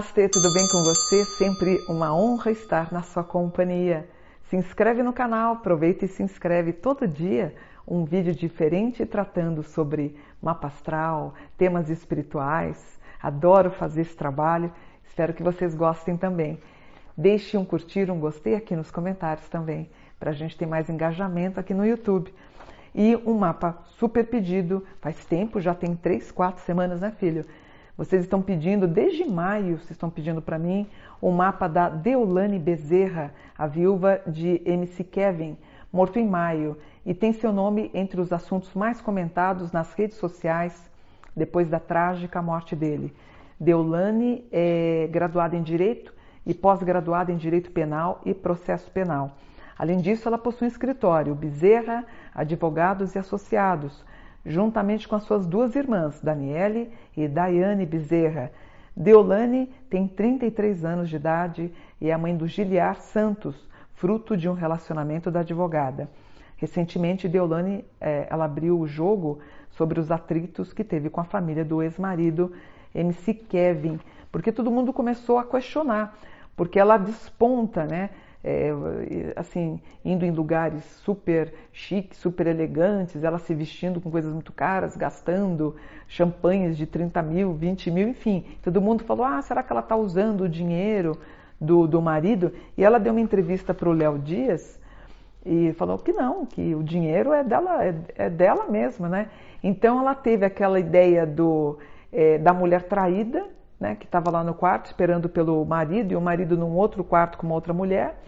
Namastê, tudo bem com você? Sempre uma honra estar na sua companhia. Se inscreve no canal, aproveita e se inscreve todo dia. Um vídeo diferente tratando sobre mapa astral, temas espirituais. Adoro fazer esse trabalho, espero que vocês gostem também. Deixe um curtir, um gostei aqui nos comentários também, para a gente ter mais engajamento aqui no YouTube. E um mapa super pedido, faz tempo, já tem três, quatro semanas, né, filho? Vocês estão pedindo, desde maio, vocês estão pedindo para mim o mapa da Deolane Bezerra, a viúva de MC Kevin, morto em maio, e tem seu nome entre os assuntos mais comentados nas redes sociais depois da trágica morte dele. Deolane é graduada em Direito e pós-graduada em Direito Penal e Processo Penal. Além disso, ela possui um escritório, Bezerra Advogados e Associados, juntamente com as suas duas irmãs, Daniele e Daiane Bezerra. Deolane tem 33 anos de idade e é a mãe do Giliar Santos, fruto de um relacionamento da advogada. Recentemente, Deolane eh, ela abriu o jogo sobre os atritos que teve com a família do ex-marido MC Kevin, porque todo mundo começou a questionar, porque ela desponta, né? É, assim, indo em lugares super chiques, super elegantes, ela se vestindo com coisas muito caras, gastando champanhes de 30 mil, 20 mil, enfim. Todo mundo falou: ah, será que ela está usando o dinheiro do, do marido? E ela deu uma entrevista para o Léo Dias e falou que não, que o dinheiro é dela, é, é dela mesma, né? Então ela teve aquela ideia do, é, da mulher traída, né, que estava lá no quarto esperando pelo marido e o marido num outro quarto com uma outra mulher.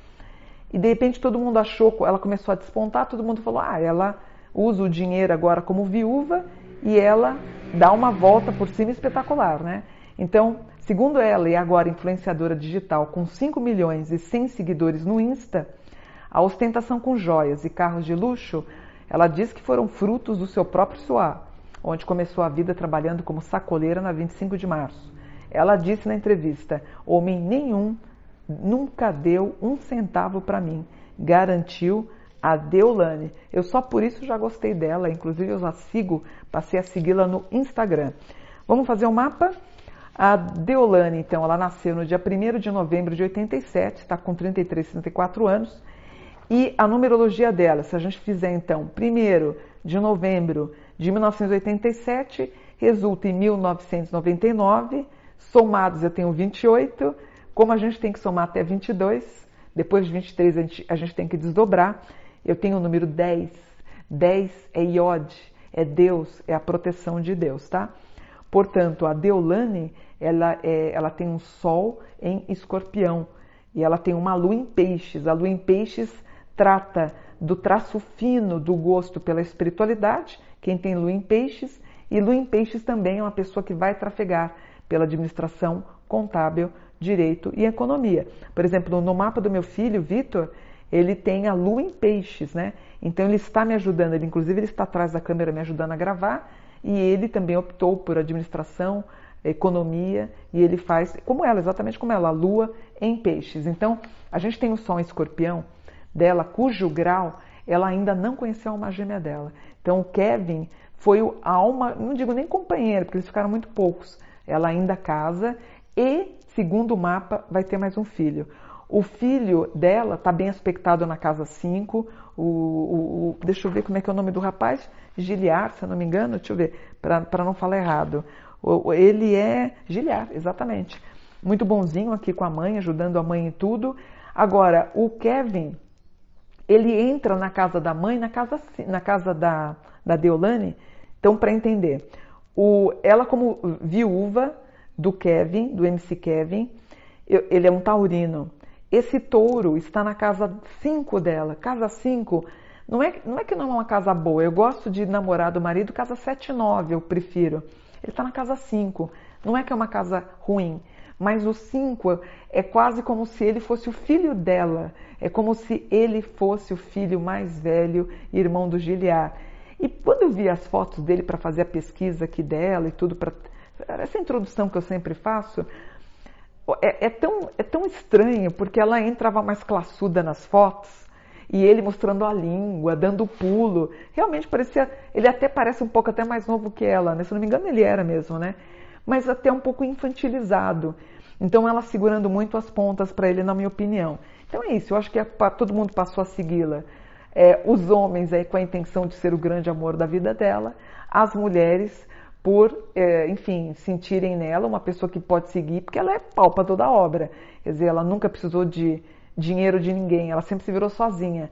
E de repente todo mundo achou, ela começou a despontar, todo mundo falou: ah, ela usa o dinheiro agora como viúva e ela dá uma volta por cima espetacular, né? Então, segundo ela, e agora influenciadora digital com 5 milhões e 100 seguidores no Insta, a ostentação com joias e carros de luxo, ela diz que foram frutos do seu próprio suar, onde começou a vida trabalhando como sacoleira na 25 de março. Ela disse na entrevista: homem nenhum nunca deu um centavo para mim, garantiu a Deolane. Eu só por isso já gostei dela, inclusive eu já sigo, passei a segui-la no Instagram. Vamos fazer o um mapa? A Deolane, então, ela nasceu no dia 1 de novembro de 87, está com 33, 34 anos. E a numerologia dela, se a gente fizer então 1 de novembro de 1987, resulta em 1999. Somados eu tenho 28, como a gente tem que somar até 22, depois de 23 a gente, a gente tem que desdobrar. Eu tenho o número 10. 10 é Iod, é Deus, é a proteção de Deus, tá? Portanto, a Deolane, ela, é, ela tem um sol em escorpião e ela tem uma lua em peixes. A lua em peixes trata do traço fino do gosto pela espiritualidade, quem tem lua em peixes, e lua em peixes também é uma pessoa que vai trafegar pela administração contábil direito e economia. Por exemplo, no mapa do meu filho, Vitor, ele tem a lua em peixes, né? Então ele está me ajudando, ele inclusive ele está atrás da câmera me ajudando a gravar e ele também optou por administração, economia e ele faz como ela, exatamente como ela, a lua em peixes. Então, a gente tem o sol em escorpião dela, cujo grau ela ainda não conheceu a alma gêmea dela. Então, o Kevin foi a alma, não digo nem companheiro, porque eles ficaram muito poucos. Ela ainda casa e segundo o mapa, vai ter mais um filho. O filho dela está bem aspectado na casa 5. O, o, o, deixa eu ver como é que é o nome do rapaz. Giliar, se eu não me engano. Deixa eu ver, para não falar errado. Ele é Giliar, exatamente. Muito bonzinho aqui com a mãe, ajudando a mãe em tudo. Agora, o Kevin, ele entra na casa da mãe, na casa, na casa da, da Deolane. Então, para entender, o, ela como viúva do Kevin, do MC Kevin. Ele é um taurino. Esse touro está na casa 5 dela. Casa 5 não é, não é que não é uma casa boa. Eu gosto de namorar do marido casa 7 e 9, eu prefiro. Ele está na casa 5. Não é que é uma casa ruim, mas o 5 é quase como se ele fosse o filho dela. É como se ele fosse o filho mais velho, irmão do Giliar. E quando eu vi as fotos dele para fazer a pesquisa aqui dela e tudo para essa introdução que eu sempre faço é, é, tão, é tão estranho, porque ela entrava mais classuda nas fotos e ele mostrando a língua, dando pulo. Realmente parecia. Ele até parece um pouco até mais novo que ela, né? Se não me engano, ele era mesmo, né? Mas até um pouco infantilizado. Então ela segurando muito as pontas para ele, na minha opinião. Então é isso, eu acho que é todo mundo passou a segui-la. É, os homens aí com a intenção de ser o grande amor da vida dela, as mulheres por, é, enfim, sentirem nela uma pessoa que pode seguir, porque ela é pau para toda a obra. Quer dizer, ela nunca precisou de dinheiro de ninguém, ela sempre se virou sozinha.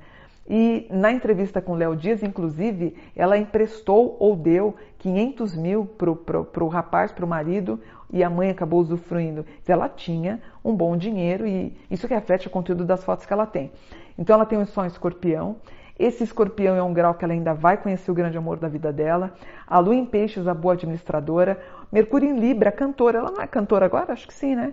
E na entrevista com Léo Dias, inclusive, ela emprestou ou deu 500 mil para o rapaz, para o marido, e a mãe acabou usufruindo. Ela tinha um bom dinheiro e isso reflete o conteúdo das fotos que ela tem. Então ela tem um sonho escorpião. Esse escorpião é um grau que ela ainda vai conhecer o grande amor da vida dela. A Lua em Peixes, a boa administradora. Mercúrio em Libra, cantora. Ela não é cantora agora? Acho que sim, né?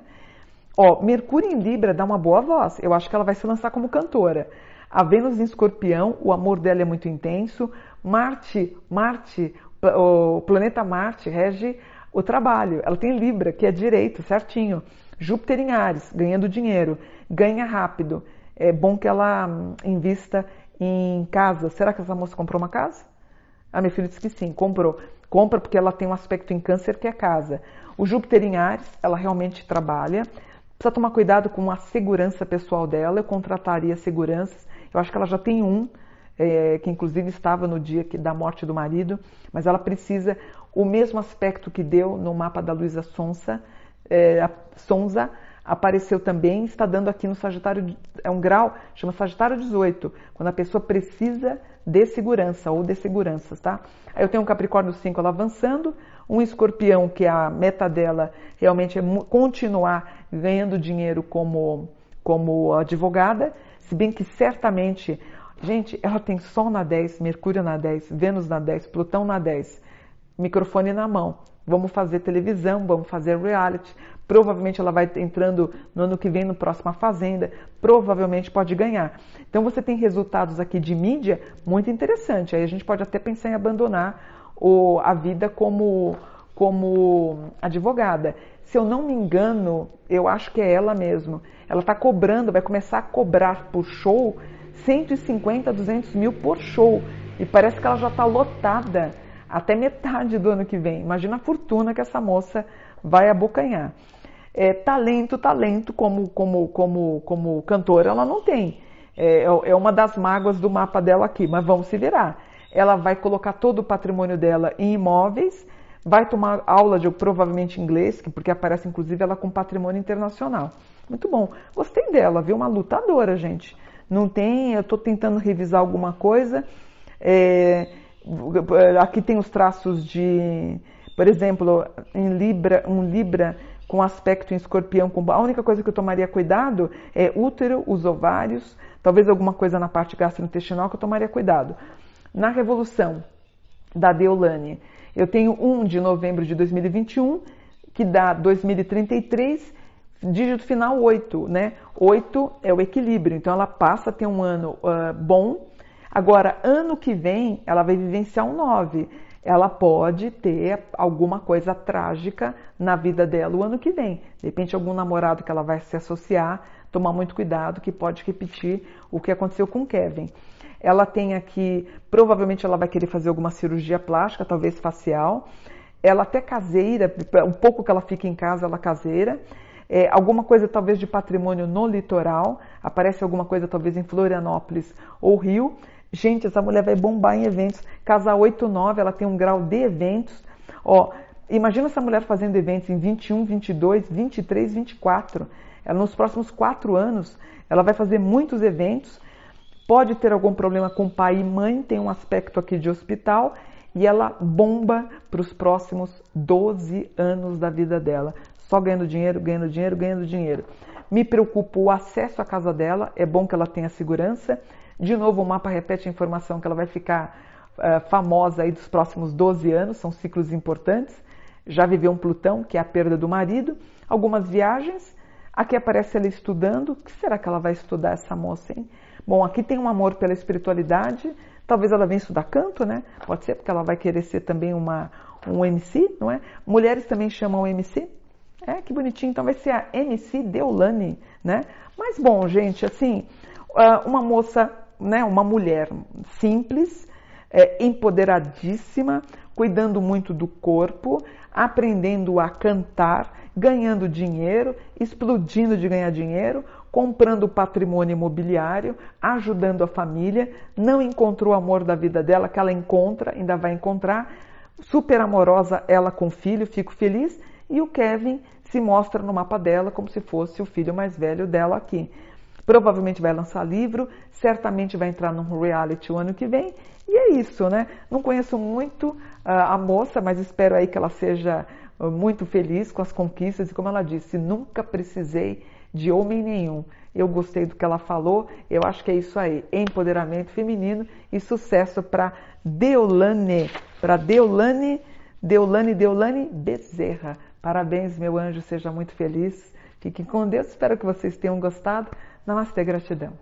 Ó, Mercúrio em Libra dá uma boa voz. Eu acho que ela vai se lançar como cantora. A Vênus em Escorpião, o amor dela é muito intenso. Marte, Marte, o planeta Marte rege o trabalho. Ela tem Libra, que é direito, certinho. Júpiter em Ares, ganhando dinheiro, ganha rápido. É bom que ela hum, invista em casa. Será que essa moça comprou uma casa? A minha filha disse que sim, comprou. Compra porque ela tem um aspecto em câncer que é casa. O Júpiter em Ares, ela realmente trabalha. Precisa tomar cuidado com a segurança pessoal dela. Eu contrataria seguranças eu acho que ela já tem um, é, que inclusive estava no dia que, da morte do marido, mas ela precisa o mesmo aspecto que deu no mapa da Luísa Sonsa, é, Sonza, apareceu também, está dando aqui no Sagitário, é um grau, chama Sagitário 18, quando a pessoa precisa de segurança ou de seguranças, tá? Aí eu tenho um Capricórnio 5 ela avançando, um Escorpião que a meta dela realmente é continuar ganhando dinheiro como, como advogada, se bem que certamente, gente, ela tem Sol na 10, Mercúrio na 10, Vênus na 10, Plutão na 10, microfone na mão. Vamos fazer televisão, vamos fazer reality. Provavelmente ela vai entrando no ano que vem no próxima Fazenda. Provavelmente pode ganhar. Então você tem resultados aqui de mídia muito interessante. Aí a gente pode até pensar em abandonar o, a vida como, como advogada. Se eu não me engano, eu acho que é ela mesmo. Ela está cobrando, vai começar a cobrar por show 150, 200 mil por show. E parece que ela já está lotada até metade do ano que vem. Imagina a fortuna que essa moça vai abocanhar. É, talento, talento como, como, como, como cantora ela não tem. É, é uma das mágoas do mapa dela aqui, mas vamos se virar. Ela vai colocar todo o patrimônio dela em imóveis vai tomar aula de provavelmente inglês, porque aparece inclusive ela com patrimônio internacional. Muito bom. Gostei dela, viu? Uma lutadora, gente. Não tem, eu estou tentando revisar alguma coisa. É, aqui tem os traços de, por exemplo, em Libra, um Libra com aspecto em escorpião, com, a única coisa que eu tomaria cuidado é útero, os ovários, talvez alguma coisa na parte gastrointestinal que eu tomaria cuidado. Na revolução da Deolane, eu tenho 1 de novembro de 2021, que dá 2033, dígito final 8, né? 8 é o equilíbrio, então ela passa a ter um ano uh, bom. Agora, ano que vem, ela vai vivenciar um 9. Ela pode ter alguma coisa trágica na vida dela o ano que vem. De repente, algum namorado que ela vai se associar, tomar muito cuidado, que pode repetir o que aconteceu com Kevin ela tem aqui, provavelmente ela vai querer fazer alguma cirurgia plástica, talvez facial. Ela até caseira, um pouco que ela fica em casa, ela caseira. É, alguma coisa talvez de patrimônio no litoral, aparece alguma coisa talvez em Florianópolis ou Rio. Gente, essa mulher vai bombar em eventos. Casa 89, ela tem um grau de eventos. Ó, imagina essa mulher fazendo eventos em 21, 22, 23, 24. Ela, nos próximos quatro anos, ela vai fazer muitos eventos pode ter algum problema com pai e mãe, tem um aspecto aqui de hospital e ela bomba para os próximos 12 anos da vida dela. Só ganhando dinheiro, ganhando dinheiro, ganhando dinheiro. Me preocupa o acesso à casa dela, é bom que ela tenha segurança. De novo, o mapa repete a informação que ela vai ficar uh, famosa aí dos próximos 12 anos, são ciclos importantes. Já viveu um Plutão, que é a perda do marido, algumas viagens. Aqui aparece ela estudando. O que será que ela vai estudar, essa moça, hein? Bom, aqui tem um amor pela espiritualidade, talvez ela venha estudar canto, né? Pode ser, porque ela vai querer ser também uma, um MC, não é? Mulheres também chamam MC. É, que bonitinho. Então vai ser a MC Deolane, né? Mas bom, gente, assim, ah, uma moça, né? Uma mulher simples, é, empoderadíssima, cuidando muito do corpo, aprendendo a cantar. ganhando dinheiro, explodindo de ganhar dinheiro, comprando patrimônio imobiliário, ajudando a família, não encontrou o amor da vida dela, que ela encontra, ainda vai encontrar, super amorosa ela com o filho, fico feliz, e o Kevin se mostra no mapa dela como se fosse o filho mais velho dela aqui. Provavelmente vai lançar livro, certamente vai entrar num reality o ano que vem e é isso, né? Não conheço muito uh, a moça, mas espero aí que ela seja uh, muito feliz com as conquistas e como ela disse, nunca precisei de homem nenhum. Eu gostei do que ela falou, eu acho que é isso aí, empoderamento feminino e sucesso para Deolane, para Deolane, Deolane, Deolane Bezerra. Parabéns, meu anjo, seja muito feliz. Fiquem com Deus, espero que vocês tenham gostado. Namastê, gratidão.